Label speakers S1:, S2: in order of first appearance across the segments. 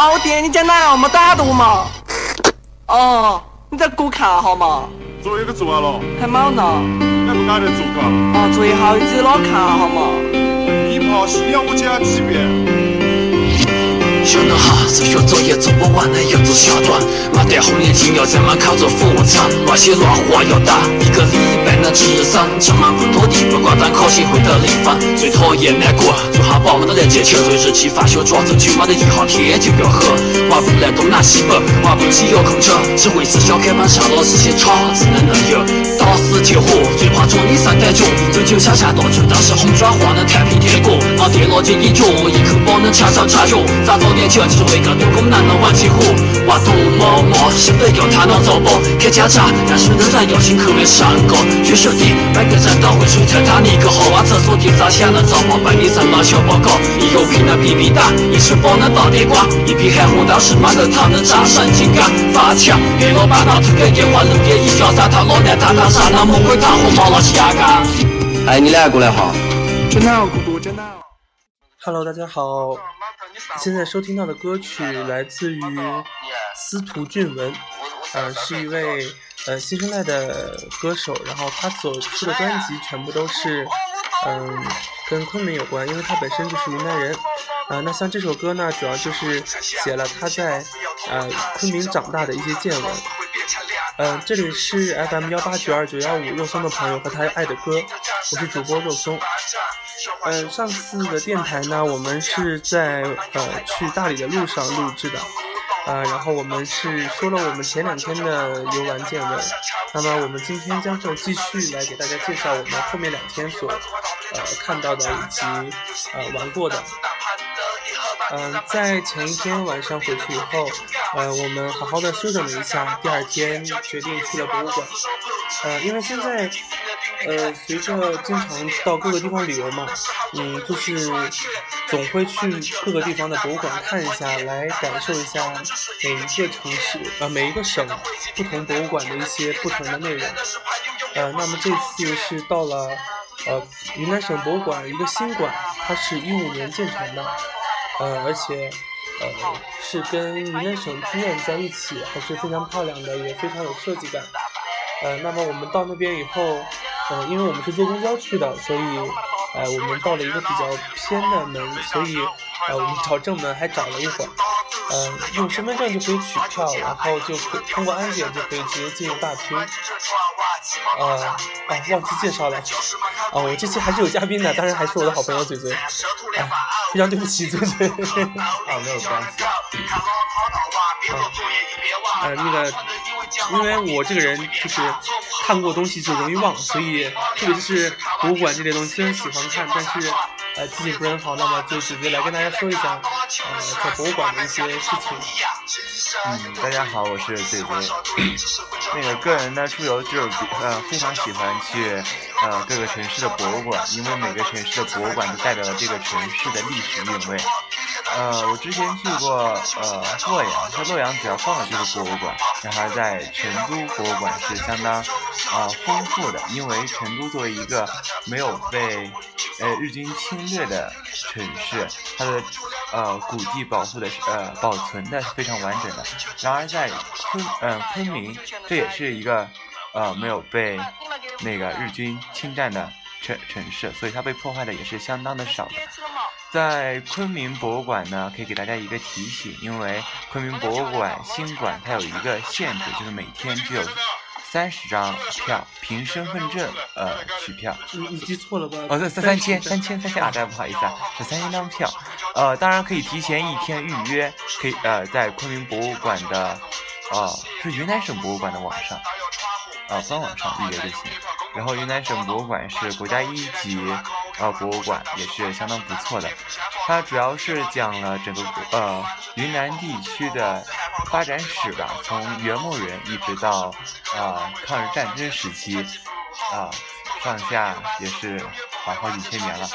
S1: 哦，店里讲哪样没打到嘛？哦，你再给我看好嘛？
S2: 作业给做完了，
S1: 还没呢。
S2: 还不赶紧做嘎？
S1: 啊，作业好，你自己老看好嘛？
S2: 你怕需要我讲几遍？
S3: 小男孩数学作业做不完的要做下段，没得红眼睛要在门口做俯卧撑，乱写乱画要打一个礼拜能吃三出门不拖地，不挂单可惜会得零分。最讨厌难过，做汉堡没得来接球，最是气发学抓住球没得一号天就要喝，玩不来东南西北，玩不起遥控车，只会是小开门上老师写叉子的能有，打死铁火，最怕捉你三胆脚，追求下下大球，但是红转化能太平天国，拿电脑接一脚，一口包能掐上插脚，咋着？年轻就是为个多功能能玩起火，娃多么么，现在要他脑走宝，看家长，但是仍然要辛苦的上课。据说的，每个人都会出特他尼克好挖厕所的咋想能找我被你扔了小报告。一油瓶能比比打，一吃饱能打地瓜，一瓶含糊倒是没得糖能战胜金刚。发枪，给老板拿推个电话，路边一脚三趟，老娘谈谈啥？那魔鬼糖和麻辣虾干。
S4: 哎，你俩过来哈。
S1: 真的，姑姑真的。
S5: Hello，大家好。现在收听到的歌曲来自于司徒俊文，呃，是一位呃新生代的歌手，然后他所出的专辑全部都是嗯跟昆明有关，因为他本身就是云南人，啊，那像这首歌呢，主要就是写了他在呃昆明长大的一些见闻，嗯，这里是 FM 幺八九二九幺五肉松的朋友和他爱的歌，我是主播肉松。嗯，上次的电台呢，我们是在呃去大理的路上录制的，啊，然后我们是说了我们前两天的游玩见闻，那么我们今天将会继续来给大家介绍我们后面两天所呃看到的以及呃玩过的。嗯，在前一天晚上回去以后，呃，我们好好的休整了一下，第二天决定去了博物馆，呃，因为现在。呃，随着经常到各个地方旅游嘛，嗯，就是总会去各个地方的博物馆看一下，来感受一下每一个城市呃每一个省不同博物馆的一些不同的内容。呃，那么这次是到了呃云南省博物馆一个新馆，它是一五年建成的，呃，而且呃是跟云南省剧院在一起，还是非常漂亮的，也非常有设计感。呃，那么我们到那边以后。呃，因为我们是坐公交去的，所以，呃，我们到了一个比较偏的门，所以，呃，我们找正门还找了一会儿，嗯，用身份证就可以取票，然后就可通过安检就可以直接进入大厅。呃，啊，忘记介绍了，哦，我这期还是有嘉宾的，当然还是我的好朋友嘴嘴，哎，非常对不起嘴嘴，
S4: 啊，没有关系，
S5: 啊，呃，那个。因为我这个人就是看过东西就容易忘，所以特别是博物馆这类东西，虽然喜欢看，但是呃记性不是很好。那么就直接来跟大家说一下呃在博物馆的一些事情。
S4: 嗯，大家好，我是嘴嘴。那个个人呢出游就是呃非常喜欢去呃各个城市的博物馆，因为每个城市的博物馆都代表了这个城市的历史韵味。呃，我之前去过呃洛阳，在洛阳主要逛的就是博物馆，然后在成都博物馆是相当啊丰富的，因为成都作为一个没有被呃日军侵略的城市，它的呃古迹保护的呃保存的是非常完整的。然而在昆嗯昆明，这也是一个呃没有被那个日军侵占的城城市，所以它被破坏的也是相当的少的。在昆明博物馆呢，可以给大家一个提醒，因为昆明博物馆新馆它有一个限制，就是每天只有三十张票，凭身份证呃取票。
S5: 你你记错了吧？
S4: 哦，对三三千三千三千啊，大家不好意思啊，是三千张票。呃，当然可以提前一天预约，可以呃在昆明博物馆的呃是云南省博物馆的网上，呃官网上预约就行。然后云南省博物馆是国家一级。呃，博物馆也是相当不错的，它主要是讲了整个呃云南地区的发展史吧，从元末人一直到啊抗日战争时期，啊上下也是好好几千年了。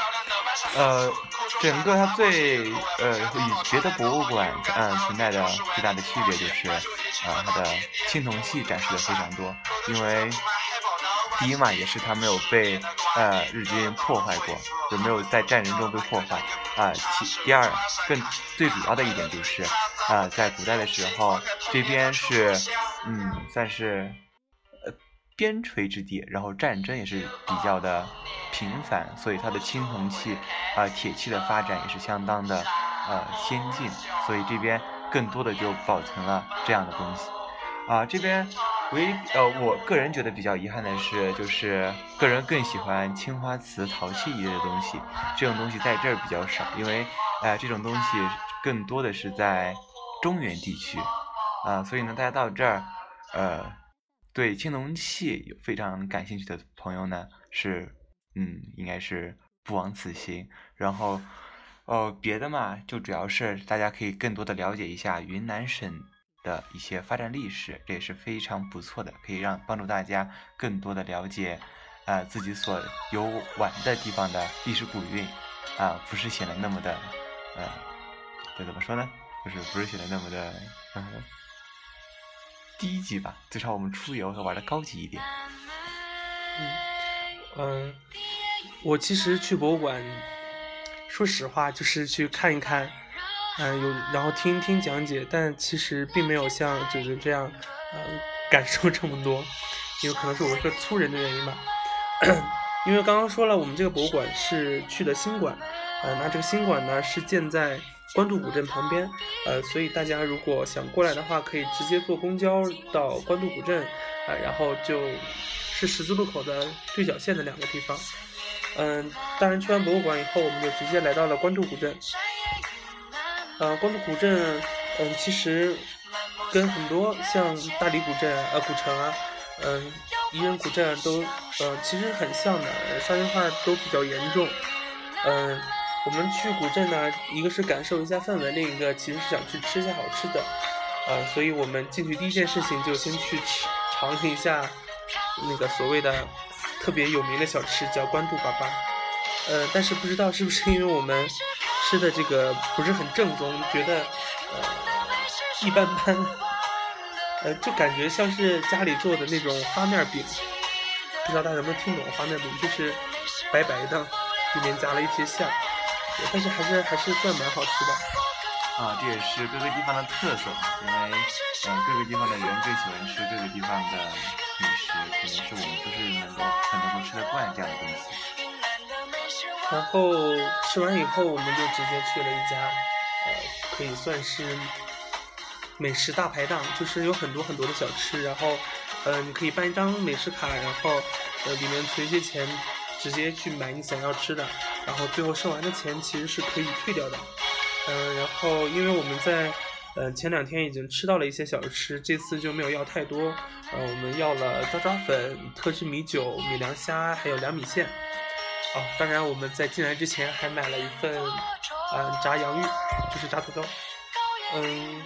S4: 呃，整个它最呃与别的博物馆嗯存在的最大的区别就是，啊它的青铜器展示的非常多，因为。第一嘛，也是它没有被呃日军破坏过，就没有在战争中被破坏啊。其第二，更最主要的一点就是啊，在古代的时候，这边是嗯，算是呃边陲之地，然后战争也是比较的频繁，所以它的青铜器啊、铁器的发展也是相当的呃先进，所以这边更多的就保存了这样的东西啊，这边。唯一呃，我个人觉得比较遗憾的是，就是个人更喜欢青花瓷、陶器一类的东西，这种东西在这儿比较少，因为呃这种东西更多的是在中原地区啊，所以呢，大家到这儿呃对青铜器有非常感兴趣的朋友呢，是嗯应该是不枉此行。然后哦别的嘛，就主要是大家可以更多的了解一下云南省。的一些发展历史，这也是非常不错的，可以让帮助大家更多的了解，呃，自己所游玩的地方的历史古韵，啊，不是显得那么的，呃，这怎么说呢？就是不是显得那么的，嗯，低级吧？至少我们出游要玩的高级一点。
S5: 嗯，嗯，我其实去博物馆，说实话，就是去看一看。嗯，有然后听听讲解，但其实并没有像九九这样，嗯，感受这么多，因为可能是我是个粗人的原因吧。因为刚刚说了，我们这个博物馆是去的新馆，呃，那这个新馆呢是建在官渡古镇旁边，呃，所以大家如果想过来的话，可以直接坐公交到官渡古镇，啊，然后就是十字路口的对角线的两个地方。嗯，当然去完博物馆以后，我们就直接来到了官渡古镇。呃，官渡古镇，嗯，其实跟很多像大理古镇、呃古城啊，嗯，彝人古镇都，呃，其实很像的，商业化都比较严重。嗯，我们去古镇呢，一个是感受一下氛围，另一个其实是想去吃一下好吃的。呃，所以我们进去第一件事情就先去尝了一下那个所谓的特别有名的小吃，叫官渡粑粑。呃，但是不知道是不是因为我们。吃的这个不是很正宗，觉得呃一般般，呃就感觉像是家里做的那种发面饼，不知道大家能不能听懂发面饼，就是白白的，里面加了一些馅儿，但是还是还是算蛮好吃的。
S4: 啊，这也是各个地方的特色，因为呃各个地方的人更喜欢吃各个地方的美食，可能是我们不是能够很能够吃得惯这样的东西。
S5: 然后吃完以后，我们就直接去了一家，呃，可以算是美食大排档，就是有很多很多的小吃。然后，呃，你可以办一张美食卡，然后呃里面存一些钱，直接去买你想要吃的。然后最后剩完的钱其实是可以退掉的。嗯，然后因为我们在呃前两天已经吃到了一些小吃，这次就没有要太多。呃，我们要了抓抓粉、特制米酒、米凉虾，还有凉米线。哦，当然我们在进来之前还买了一份，嗯，炸洋芋，就是炸土豆，嗯，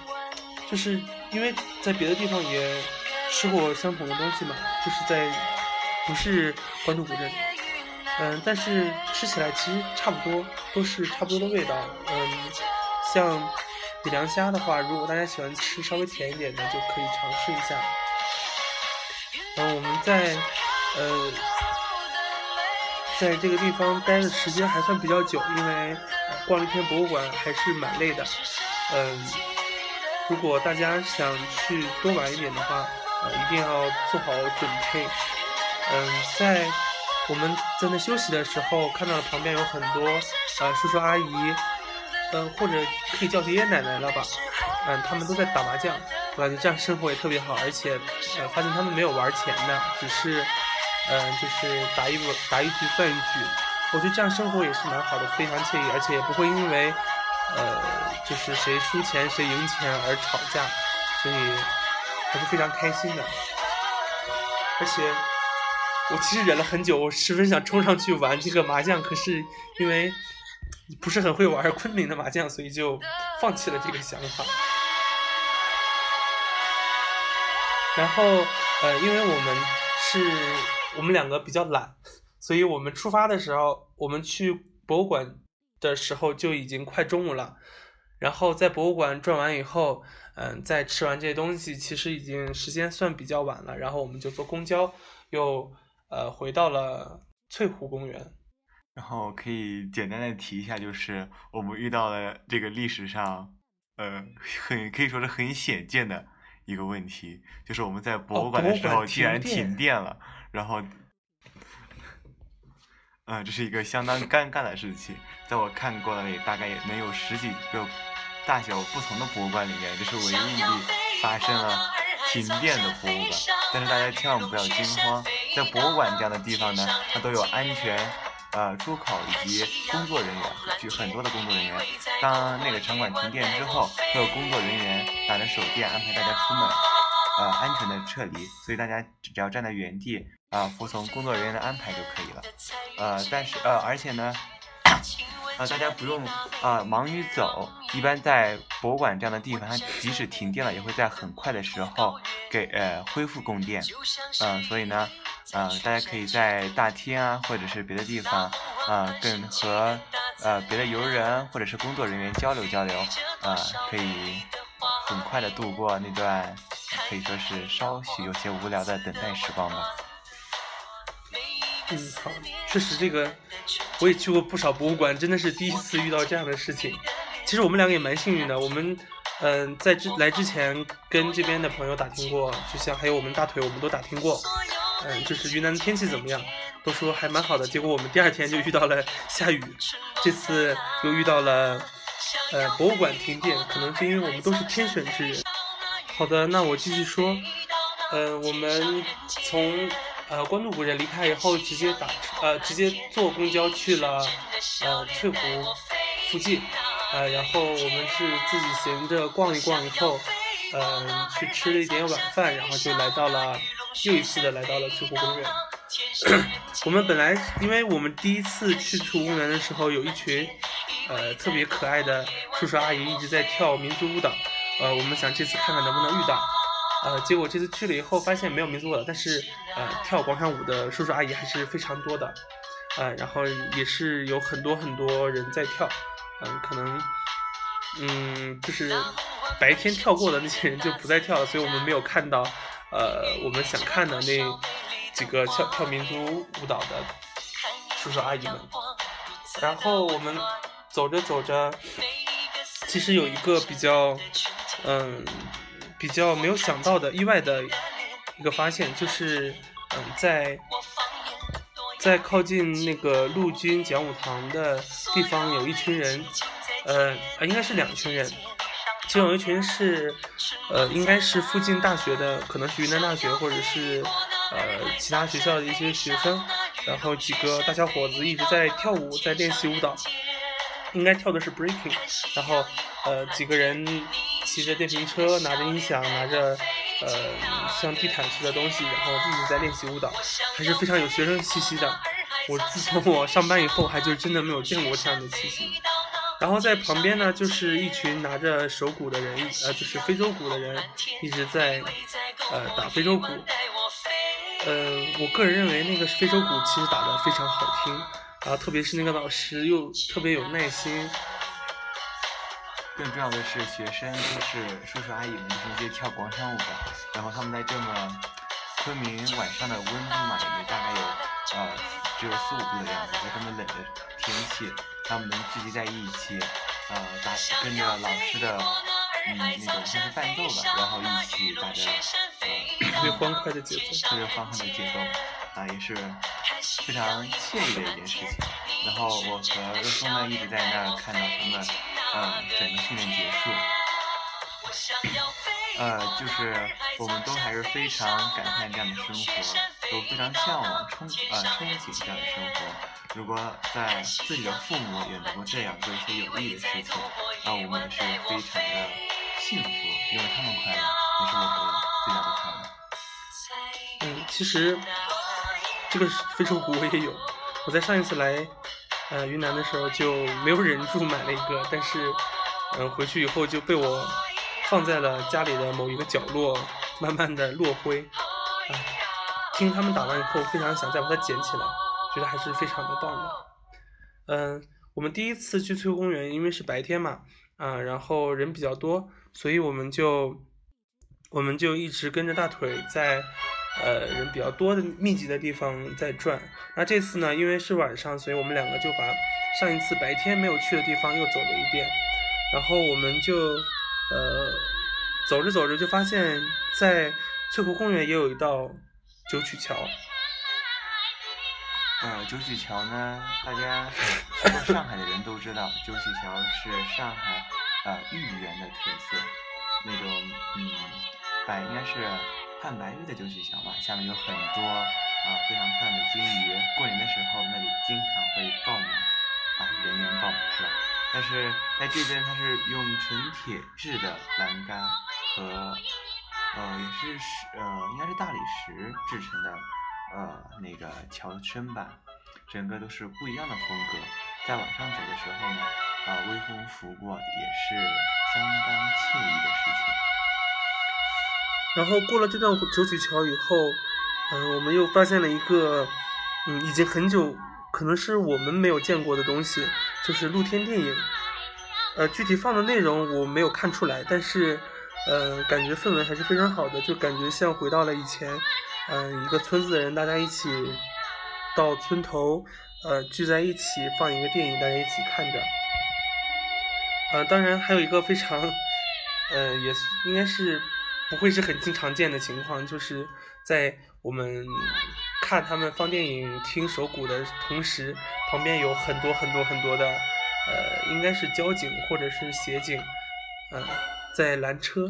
S5: 就是因为在别的地方也吃过相同的东西嘛，就是在不是官渡古镇，嗯，但是吃起来其实差不多，都是差不多的味道，嗯，像米凉虾的话，如果大家喜欢吃稍微甜一点的，就可以尝试一下。嗯，我们在，呃。在这个地方待的时间还算比较久，因为逛了一天博物馆还是蛮累的。嗯，如果大家想去多玩一点的话，呃，一定要做好准备。嗯，在我们在那休息的时候，看到了旁边有很多呃叔叔阿姨，嗯，或者可以叫爷爷奶奶了吧，嗯，他们都在打麻将，我感觉这样生活也特别好，而且呃发现他们没有玩钱的，只是。嗯，就是打一打一局算一局，我觉得这样生活也是蛮好的，非常惬意，而且也不会因为，呃，就是谁输钱谁赢钱而吵架，所以还是非常开心的。而且我其实忍了很久，我十分想冲上去玩这个麻将，可是因为不是很会玩昆明的麻将，所以就放弃了这个想法。然后，呃，因为我们是。我们两个比较懒，所以我们出发的时候，我们去博物馆的时候就已经快中午了。然后在博物馆转完以后，嗯，再吃完这些东西，其实已经时间算比较晚了。然后我们就坐公交，又呃回到了翠湖公园。
S4: 然后可以简单的提一下，就是我们遇到了这个历史上，呃，很可以说是很显见的一个问题，就是我们在博
S5: 哦
S4: 物馆的时候竟然
S5: 停电
S4: 了，然后，嗯、这是一个相当尴尬的事情。在我看过的里，大概也能有十几个大小不同的博物馆里面，这是唯一一例发生了停电的博物馆。但是大家千万不要惊慌，在博物馆这样的地方呢，它都有安全。呃，出口以及工作人员，就很多的工作人员。当那个场馆停电之后，会有工作人员打着手电安排大家出门，呃，安全的撤离。所以大家只要站在原地，啊、服从工作人员的安排就可以了。呃，但是呃，而且呢，呃，大家不用啊、忙于走。一般在博物馆这样的地方，它即使停电了，也会在很快的时候给呃恢复供电。嗯、所以呢，呃，大家可以在大厅啊，或者是别的地方，啊，跟和呃别的游人或者是工作人员交流交流，啊，可以很快的度过那段可以说是稍许有些无聊的等待时光吧。
S5: 嗯，好，确实这个我也去过不少博物馆，真的是第一次遇到这样的事情。其实我们两个也蛮幸运的，我们嗯、在之来之前跟这边的朋友打听过，就像还有我们大腿，我们都打听过，嗯，就是云南的天气怎么样，都说还蛮好的。结果我们第二天就遇到了下雨，这次又遇到了呃博物馆停电，可能是因为我们都是天选之人。好的，那我继续说，呃，我们从呃关渡古镇离开以后，直接打车呃直接坐公交去了呃翠湖附近，呃，然后我们是自己闲着逛一逛以后，呃，去吃了一点晚饭，然后就来到了又一次的来到了翠湖公园。我们本来，因为我们第一次去翠湖公园的时候，有一群呃特别可爱的叔叔阿姨一直在跳民族舞蹈，呃，我们想这次看看能不能遇到。呃，结果这次去了以后，发现没有民族舞蹈，但是呃，跳广场舞的叔叔阿姨还是非常多的，呃，然后也是有很多很多人在跳，嗯、可能，嗯，就是白天跳过的那些人就不再跳了，所以我们没有看到，呃，我们想看的那几个跳跳民族舞蹈的叔叔阿姨们。然后我们走着走着，其实有一个比较，嗯，比较没有想到的意外的一个发现，就是嗯，在在靠近那个陆军讲武堂的地方，有一群人，呃，应该是两群人，其中有一群是，呃，应该是附近大学的，可能是云南大学或者是呃其他学校的一些学生，然后几个大小伙子一直在跳舞，在练习舞蹈，应该跳的是 breaking，然后呃几个人骑着电瓶车，拿着音响，拿着呃像地毯似的东西，然后一直在练习舞蹈，还是非常有学生气息的。我自从我上班以后，还就真的没有见过这样的气息。然后在旁边呢，就是一群拿着手鼓的人，呃，就是非洲鼓的人，一直在呃打非洲鼓。呃，我个人认为那个非洲鼓其实打得非常好听，啊，特别是那个老师又特别有耐心，
S4: 更重要的是，学生就是叔叔阿姨们，就是那些跳广场舞的，然后他们在这么昆明晚上的温度嘛，也就大概有呃只有四五度的样子，在这么冷的天气，他们能聚集在一起，呃打跟着老师的嗯那种像是伴奏吧，然后一起打着呃
S5: 特别欢快的节奏。
S4: 特别欢快的节奏，啊、也是非常惬意的一件事情。然后我和若松呢一直在那儿看到他们，呃，整个训练结束，呃，就是我们都还是非常感叹这样的生活，都非常向往憧呃憧憬这样的生活。如果在自己的父母也能够这样做一些有益的事情，那我们也是非常的幸福，因为他们快乐，也是我们最大的快乐。
S5: 嗯，其实这个非洲鼓我也有，我在上一次来呃云南的时候就没有忍住买了一个，但是嗯、回去以后就被我放在了家里的某一个角落，慢慢的落灰。唉，听他们打完以后，非常想再把它捡起来，觉得还是非常的棒的。嗯、我们第一次去翠湖公园，因为是白天嘛，啊、然后人比较多，所以我们就我们就一直跟着大腿在呃人比较多的密集的地方在转。那这次呢，因为是晚上，所以我们两个就把上一次白天没有去的地方又走了一遍。然后我们就呃，走着走着就发现，在翠湖公园也有一道九曲桥。
S4: 呃，九曲桥呢，大家去过上海的人都知道，九曲桥是上海呃豫园的特色，那种嗯，白应该是汉白玉的九曲桥吧，下面有很多啊、非常漂亮的金鱼，过年的时候那里经常会爆满啊，人员爆满是吧？但是在这边它是用纯铁制的栏杆和呃也是石呃应该是大理石制成的。呃，那个桥身板，整个都是不一样的风格。在往上走的时候呢，啊、微风拂过，也是相当惬意的事情。
S5: 然后过了这段九曲桥以后，嗯、我们又发现了一个，嗯，已经很久可能是我们没有见过的东西，就是露天电影。呃，具体放的内容我没有看出来，但是，呃，感觉氛围还是非常好的，就感觉像回到了以前，嗯、一个村子的人大家一起到村头，呃，聚在一起放一个电影，大家一起看着。呃，当然还有一个非常，呃，也是应该是不会是很经常见的情况，就是在我们看他们放电影、听手鼓的同时，旁边有很多很多很多的，呃，应该是交警或者是协警，呃，在拦车，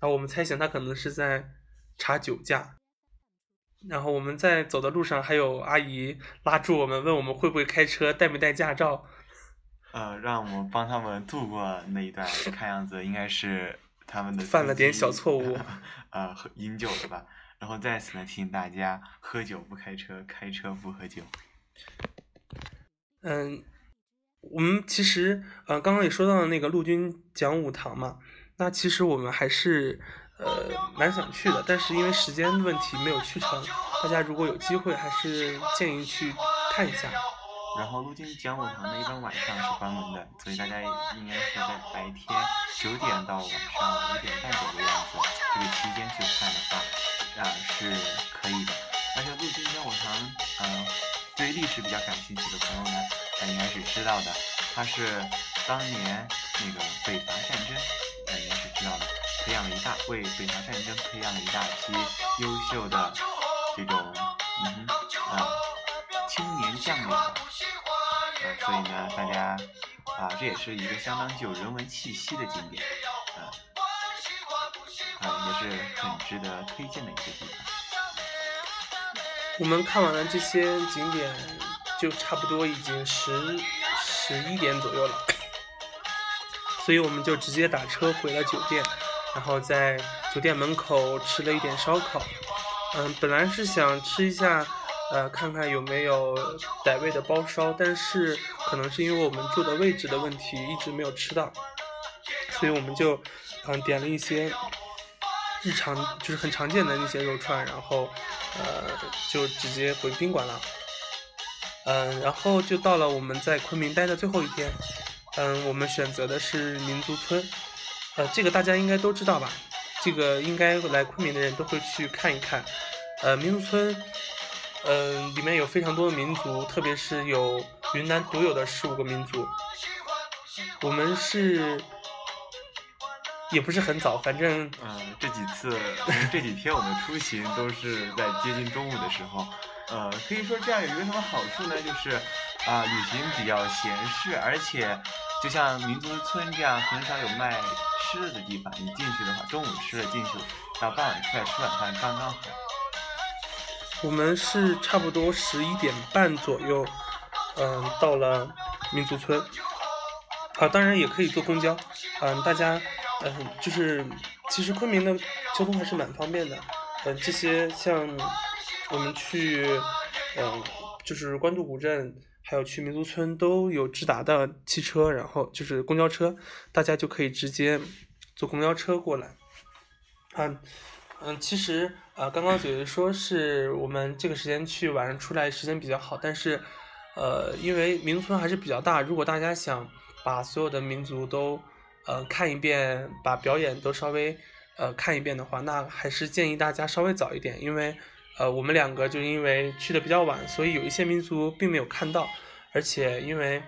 S5: 然后我们猜想他可能是在查酒驾。然后我们在走的路上，还有阿姨拉住我们，问我们会不会开车，带没带驾照。
S4: 呃，让我们帮他们度过那一段，看样子应该是他们的
S5: 犯了点小错误，
S4: 呃，喝饮酒了吧？然后再次呢，提醒大家，喝酒不开车，开车不喝酒。
S5: 嗯，我们其实呃刚刚也说到了那个陆军讲武堂嘛，那其实我们还是呃蛮想去的，但是因为时间问题没有去成。大家如果有机会，还是建议去看一下。
S4: 然后陆军讲武堂呢，一般晚上是关门的，所以大家应该是在白天九点到晚上五点半左右的样子，这个期间去看的话，啊、是可以的。而且陆军讲武堂，呃，对历史比较感兴趣的朋友呢，呃，应该是知道的，它是当年那个北伐战争，呃，应该是知道的，培养了一大为北伐战争培养了一大批优秀的这种，嗯，啊、青年将领。啊，所以呢，大家啊，这也是一个相当具有人文气息的景点，啊，啊，也是很值得推荐的一个地方。
S5: 我们看完了这些景点，就差不多已经十十一点左右了，所以我们就直接打车回了酒店，然后在酒店门口吃了一点烧烤。嗯，本来是想吃一下，呃，看看有没有傣味的包烧，但是可能是因为我们住的位置的问题，一直没有吃到，所以我们就嗯点了一些日常就是很常见的那些肉串，然后呃就直接回宾馆了。嗯，然后就到了我们在昆明待的最后一天。嗯，我们选择的是民族村，呃，这个大家应该都知道吧？这个应该来昆明的人都会去看一看。呃，民族村，嗯、里面有非常多的民族，特别是有云南独有的十五个民族。我们是也不是很早，反正
S4: 嗯，这几次这几天我们出行都是在接近中午的时候，呃，可以说这样有一个什么好处呢？就是啊、旅行比较闲适，而且就像民族村这样很少有卖吃的的地方，你进去的话，中午吃了进去，到傍晚出来吃晚饭刚刚好。
S5: 我们是差不多十一点半左右，嗯、到了民族村。啊，当然也可以坐公交，嗯、大家，嗯、就是其实昆明的交通还是蛮方便的，嗯、这些像我们去，嗯、就是官渡古镇，还有去民族村都有直达的汽车，然后就是公交车，大家就可以直接坐公交车过来。嗯嗯，其实呃，刚刚嘴嘴说是我们这个时间去，晚上出来时间比较好，但是呃，因为民族村还是比较大，如果大家想把所有的民族都呃看一遍，把表演都稍微呃看一遍的话，那还是建议大家稍微早一点，因为呃我们两个就因为去的比较晚，所以有一些民族并没有看到，而且因为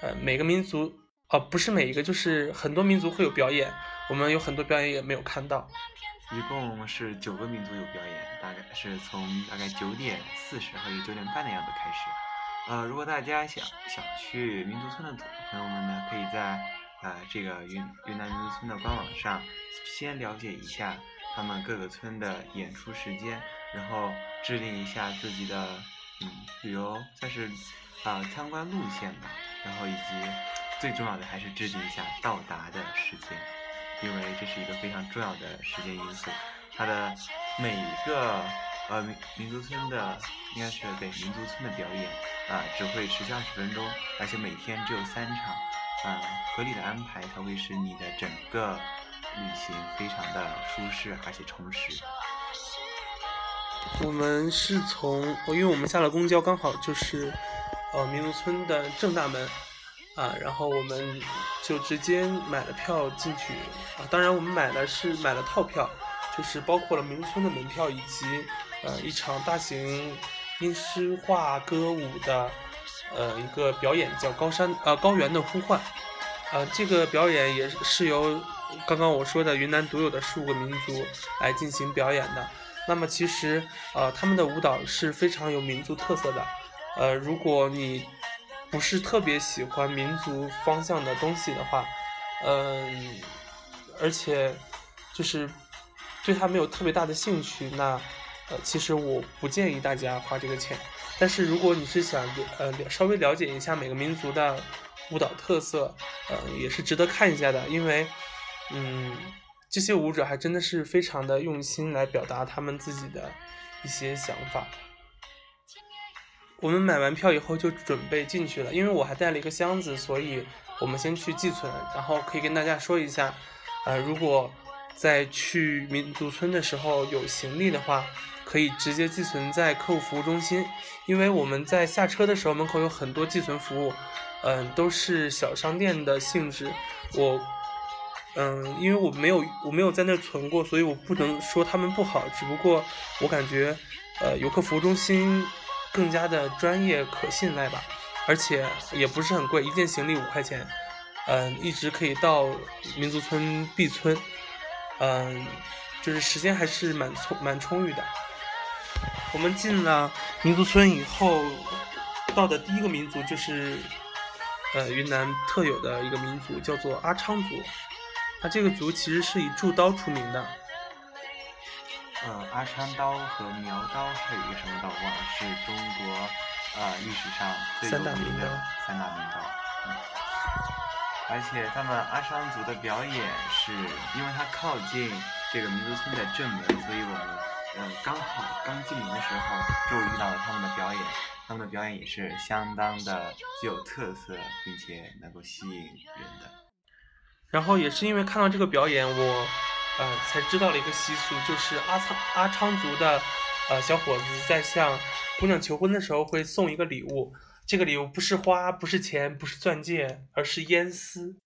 S5: 呃每个民族哦、不是每一个，就是很多民族会有表演，我们有很多表演也没有看到。
S4: 一共是九个民族有表演，大概是从大概九点四十或者九点半的样子开始。呃，如果大家想想去民族村的朋友们呢，可以在呃这个云云南民族村的官网上先了解一下他们各个村的演出时间，然后制定一下自己的嗯旅游算是啊、参观路线吧，然后以及最重要的还是制定一下到达的时间。因为这是一个非常重要的时间因素。它的每一个呃民民族村的应该是对民族村的表演啊、只会持续二十分钟，而且每天只有三场，啊、合理的安排才会使你的整个旅行非常的舒适而且充实。
S5: 我们是从，因为我们下了公交，刚好就是呃民族村的正大门啊，然后我们就直接买了票进去啊。当然，我们买的是买了套票，就是包括了民族村的门票以及呃一场大型音诗画歌舞的呃一个表演，叫高山呃高原的呼唤。呃，这个表演也是由刚刚我说的云南独有的十五个民族来进行表演的。那么其实，呃，他们的舞蹈是非常有民族特色的。呃，如果你不是特别喜欢民族方向的东西的话，嗯、而且就是对他没有特别大的兴趣，那呃，其实我不建议大家花这个钱。但是如果你是想呃稍微了解一下每个民族的舞蹈特色，呃，也是值得看一下的，因为，嗯，这些舞者还真的是非常的用心来表达他们自己的一些想法。我们买完票以后就准备进去了，因为我还带了一个箱子，所以我们先去寄存，然后可以跟大家说一下，呃，如果在去民族村的时候有行李的话，可以直接寄存在客户服务中心，因为我们在下车的时候门口有很多寄存服务，嗯、都是小商店的性质，我。嗯，因为我没有我没有在那儿存过，所以我不能说他们不好。只不过我感觉，呃，游客服务中心更加的专业可信赖吧，而且也不是很贵，一件行李五块钱，嗯，一直可以到民族村 B 村，嗯，就是时间还是蛮充蛮充裕的。我们进了民族村以后，到的第一个民族就是，呃，云南特有的一个民族，叫做阿昌族。它这个族其实是以铸刀出名的，
S4: 呃，阿昌刀和苗刀还有一个什么刀忘了，是中国呃历史上最有名的三大名刀。嗯，而且他们阿昌族的表演是因为他靠近这个民族村的正门，所以我们呃刚好刚进门的时候就遇到了他们的表演。他们的表演也是相当的具有特色，并且能够吸引人的。
S5: 然后也是因为看到这个表演，我呃才知道了一个习俗，就是阿昌阿昌族的呃小伙子在向姑娘求婚的时候会送一个礼物，这个礼物不是花，不是钱，不是钻戒，而是烟丝。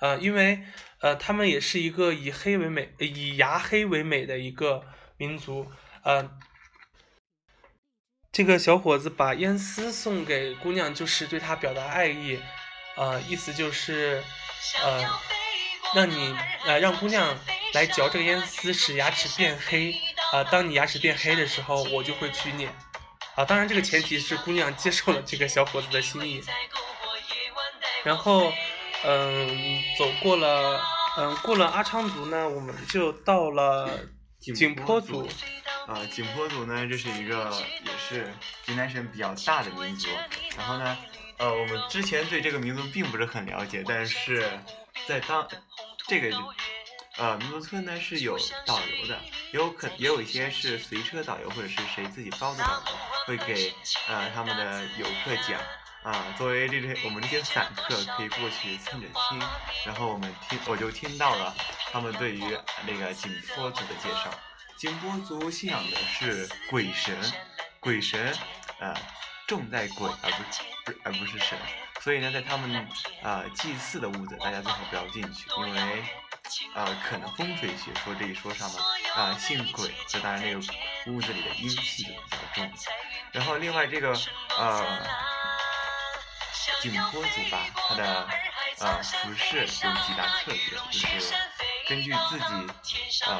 S5: 呃，因为呃他们也是一个以黑为美、以牙黑为美的一个民族，呃。这个小伙子把烟丝送给姑娘，就是对她表达爱意，呃，意思就是，呃，让你呃让姑娘来嚼这个烟丝，使牙齿变黑。啊、当你牙齿变黑的时候，我就会娶你。啊，当然这个前提是姑娘接受了这个小伙子的心意。然后，嗯，走过了，嗯，过了阿昌族呢，我们就到了景颇族。
S4: 啊，景颇族呢，这是一个也是云南省比较大的民族。然后呢，呃，我们之前对这个民族并不是很了解，但是在当这个呃民族村呢是有导游的，也有可也有一些是随车导游或者是谁自己包的导游，会给呃他们的游客讲。啊，作为这些我们这些散客可以过去蹭着听，然后我们听我就听到了他们对于那个景颇族的介绍。景颇族信仰的是鬼神，鬼神呃重在鬼而不是不而不是神，所以呢，在他们呃祭祀的屋子，大家最好不要进去，因为呃可能风水学说这一说上呢，啊、信鬼，就当然那个屋子里的阴气就比较重。然后另外这个呃景颇族吧，它的呃服饰有几大特点，就是根据自己呃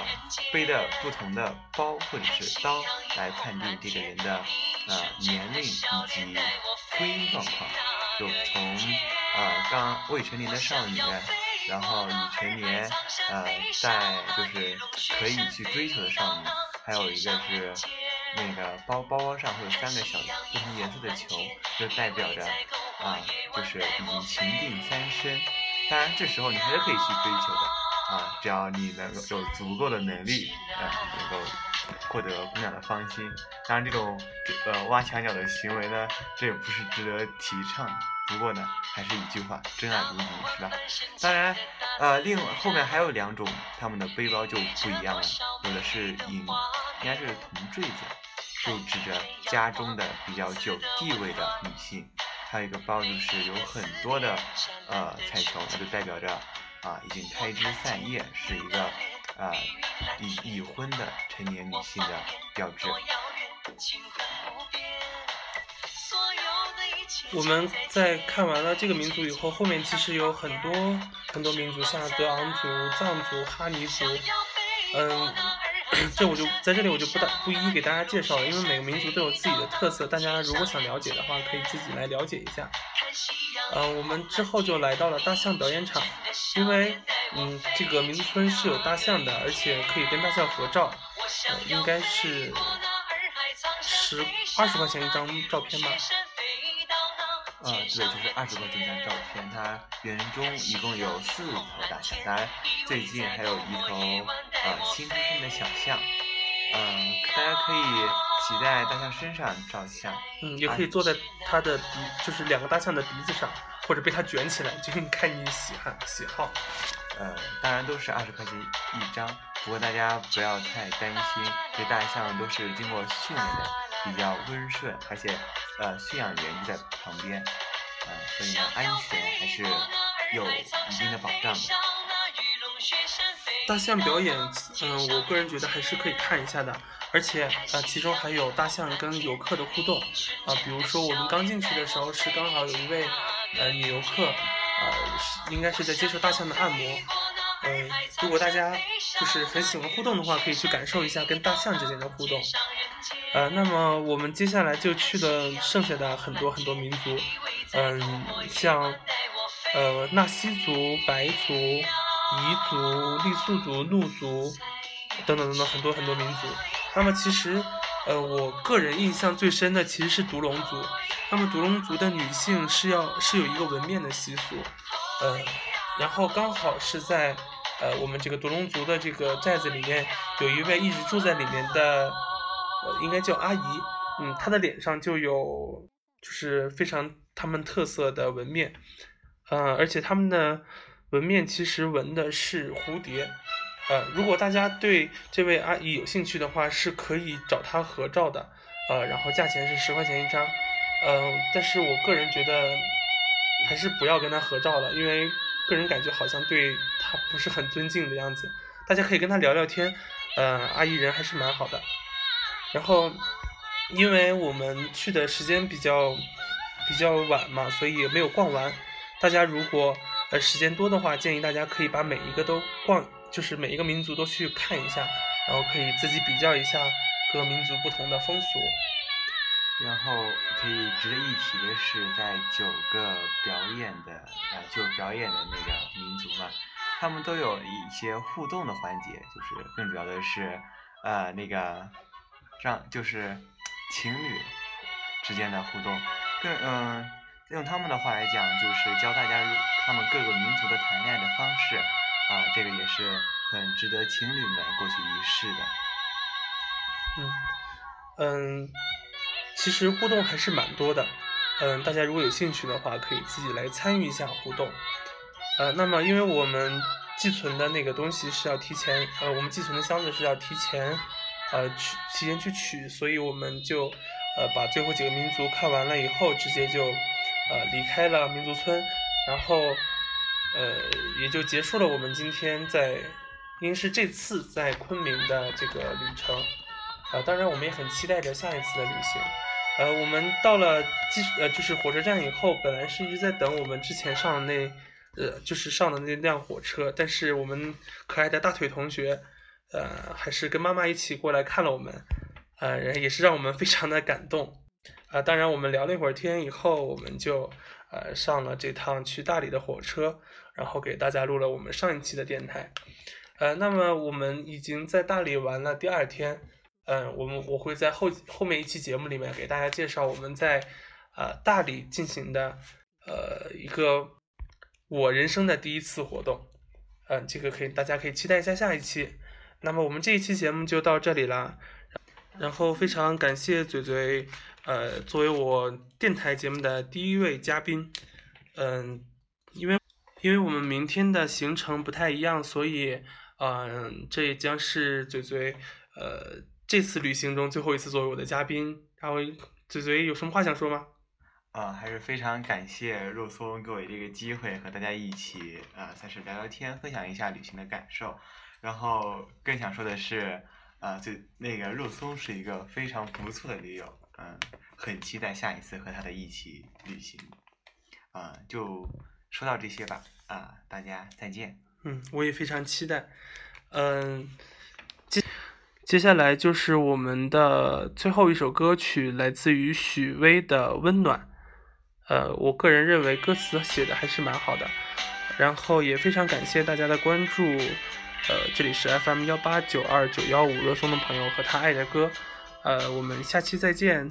S4: 背的不同的包或者是刀来判定这个人的呃年龄以及婚姻状况，就从呃刚未成年的少女，然后已成年呃在就是可以去追求的少女，还有一个是那个包包包上会有三个小不同颜色的球，就代表着啊就是已经情定三生。当然这时候你还是可以去追求的。啊，只要你能够有足够的能力，啊，能够获得姑娘的芳心。当然，这种呃挖墙脚的行为呢，这也不是值得提倡。不过呢，还是一句话，真爱无敌，是吧？当然，呃，另后面还有两种，他们的背包就不一样了。有的是银，应该是铜坠子，就指着家中的比较具有地位的女性。还有一个包就是有很多的呃彩球，它就代表着。啊，已经开枝散叶，是一个啊已已婚的成年女性的标志。
S5: 我们在看完了这个民族以后，后面其实有很多很多民族，像德昂族、藏族、哈尼族，嗯。这我就在这里我就不大不一一给大家介绍了，因为每个民族都有自己的特色，大家如果想了解的话，可以自己来了解一下。嗯，我们之后就来到了大象表演场，因为嗯，这个民族村是有大象的，而且可以跟大象合照，应该是十二十块钱一张照片吧。
S4: 呃，对，就是二十块钱一张照片。它园中一共有四头大象，当然最近还有一头呃新出生的小象。嗯，大家可以骑在大象身上照相。
S5: 嗯，也可以坐在它的鼻，就是两个大象的鼻子上，或者被它卷起来，就看你喜好喜好。
S4: 呃，当然都是二十块钱一张，不过大家不要太担心，这大象都是经过训练的，比较温顺，而且。呃，驯养员就在旁边，呃，所以呢，安全还是有一定的保障的。
S5: 大象表演，嗯，我个人觉得还是可以看一下的，而且呃，其中还有大象跟游客的互动，啊，比如说我们刚进去的时候是刚好有一位呃女游客，呃，应该是在接受大象的按摩，嗯，如果大家就是很喜欢互动的话，可以去感受一下跟大象之间的互动。呃，那么我们接下来就去了剩下的很多很多民族，嗯，像呃纳西族、白族、彝族、傈僳族、怒族等等等等很多很多民族。那么其实，呃，我个人印象最深的其实是独龙族。那么独龙族的女性是要是有一个纹面的习俗，呃，然后刚好是在呃我们这个独龙族的这个寨子里面，有一位一直住在里面的。呃，应该叫阿姨，嗯，她的脸上就有就是非常他们特色的纹面，呃，而且他们的纹面其实纹的是蝴蝶，呃，如果大家对这位阿姨有兴趣的话，是可以找她合照的，呃，然后价钱是十块钱一张，嗯，但是我个人觉得还是不要跟她合照了，因为个人感觉好像对她不是很尊敬的样子，大家可以跟她聊聊天，呃，阿姨人还是蛮好的。然后，因为我们去的时间比较比较晚嘛，所以没有逛完。大家如果呃时间多的话，建议大家可以把每一个都逛，就是每一个民族都去看一下，然后可以自己比较一下各民族不同的风俗。
S4: 然后可以值得一提的是，在九个表演的呃就表演的那个民族嘛，他们都有一些互动的环节，就是更主要的是呃那个。让就是情侣之间的互动，更嗯，用他们的话来讲，就是教大家他们各个民族的谈恋爱的方式，啊，这个也是很值得情侣们过去一试的。
S5: 嗯嗯，其实互动还是蛮多的，嗯，大家如果有兴趣的话，可以自己来参与一下互动。呃，那么因为我们寄存的那个东西是要提前，呃，我们寄存的箱子是要提前。呃，去提前去取，所以我们就呃把最后几个民族看完了以后，直接就呃离开了民族村，然后呃也就结束了我们今天在，应该是这次在昆明的这个旅程，啊，当然我们也很期待着下一次的旅行，呃，我们到了机呃就是火车站以后，本来是一直在等我们之前上的那呃，就是上的那辆火车，但是我们可爱的大腿同学，呃，还是跟妈妈一起过来看了我们，呃，也是让我们非常的感动。啊，当然我们聊了一会儿天以后，我们就呃上了这趟去大理的火车，然后给大家录了我们上一期的电台。呃，那么我们已经在大理玩了第二天，嗯，我们我会在后后面一期节目里面给大家介绍我们在呃大理进行的呃一个我人生的第一次活动，嗯，这个可以大家可以期待一下下一期。那么我们这一期节目就到这里啦，然后非常感谢嘴嘴，呃，作为我电台节目的第一位嘉宾，嗯，因为我们明天的行程不太一样，所以。嗯，这也将是嘴嘴呃这次旅行中最后一次作为我的嘉宾。然后嘴嘴有什么话想说吗？
S4: 啊，还是非常感谢肉松给我这个机会和大家一起呃，算是聊聊天，分享一下旅行的感受。然后更想说的是，呃，就那个肉松是一个非常不错的驴友，嗯，很期待下一次和他的一起旅行。啊，就说到这些吧，啊，大家再见。
S5: 嗯，我也非常期待。嗯，接接下来就是我们的最后一首歌曲，来自于许巍的《温暖》。呃，我个人认为歌词写的还是蛮好的。然后也非常感谢大家的关注。呃，这里是 FM 幺八九二九幺五热松的朋友和他爱的歌。呃，我们下期再见。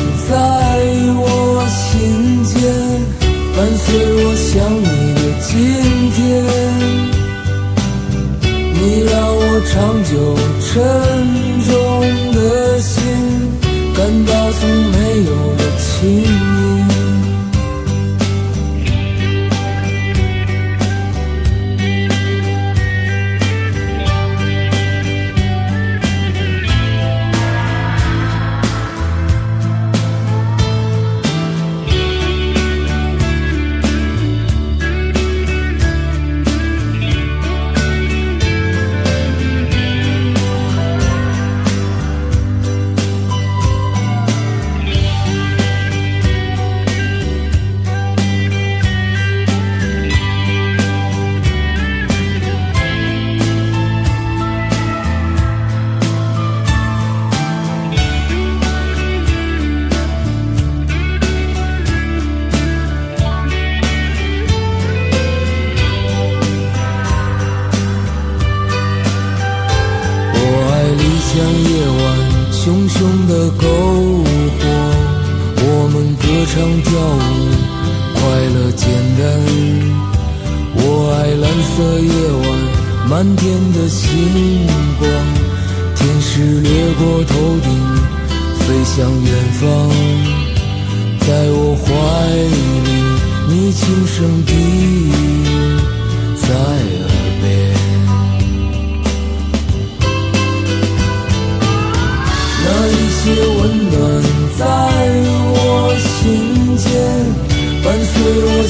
S6: 在我心间，伴随我想你的今天。你让我长久沉重的心，感到从没有的轻盈。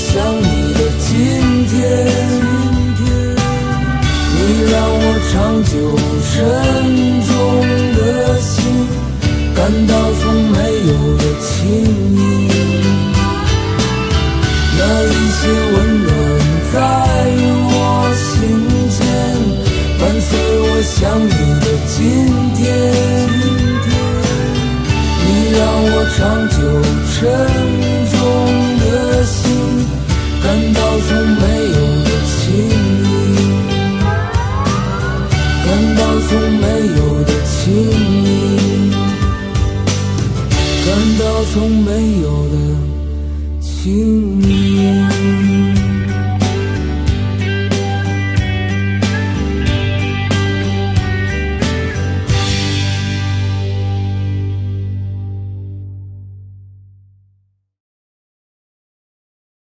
S6: 想你的今天。你让我长久沉重的心感到从没有的轻盈，那一些温暖在我心间，伴随我想你的今天。你让我长久沉从没有。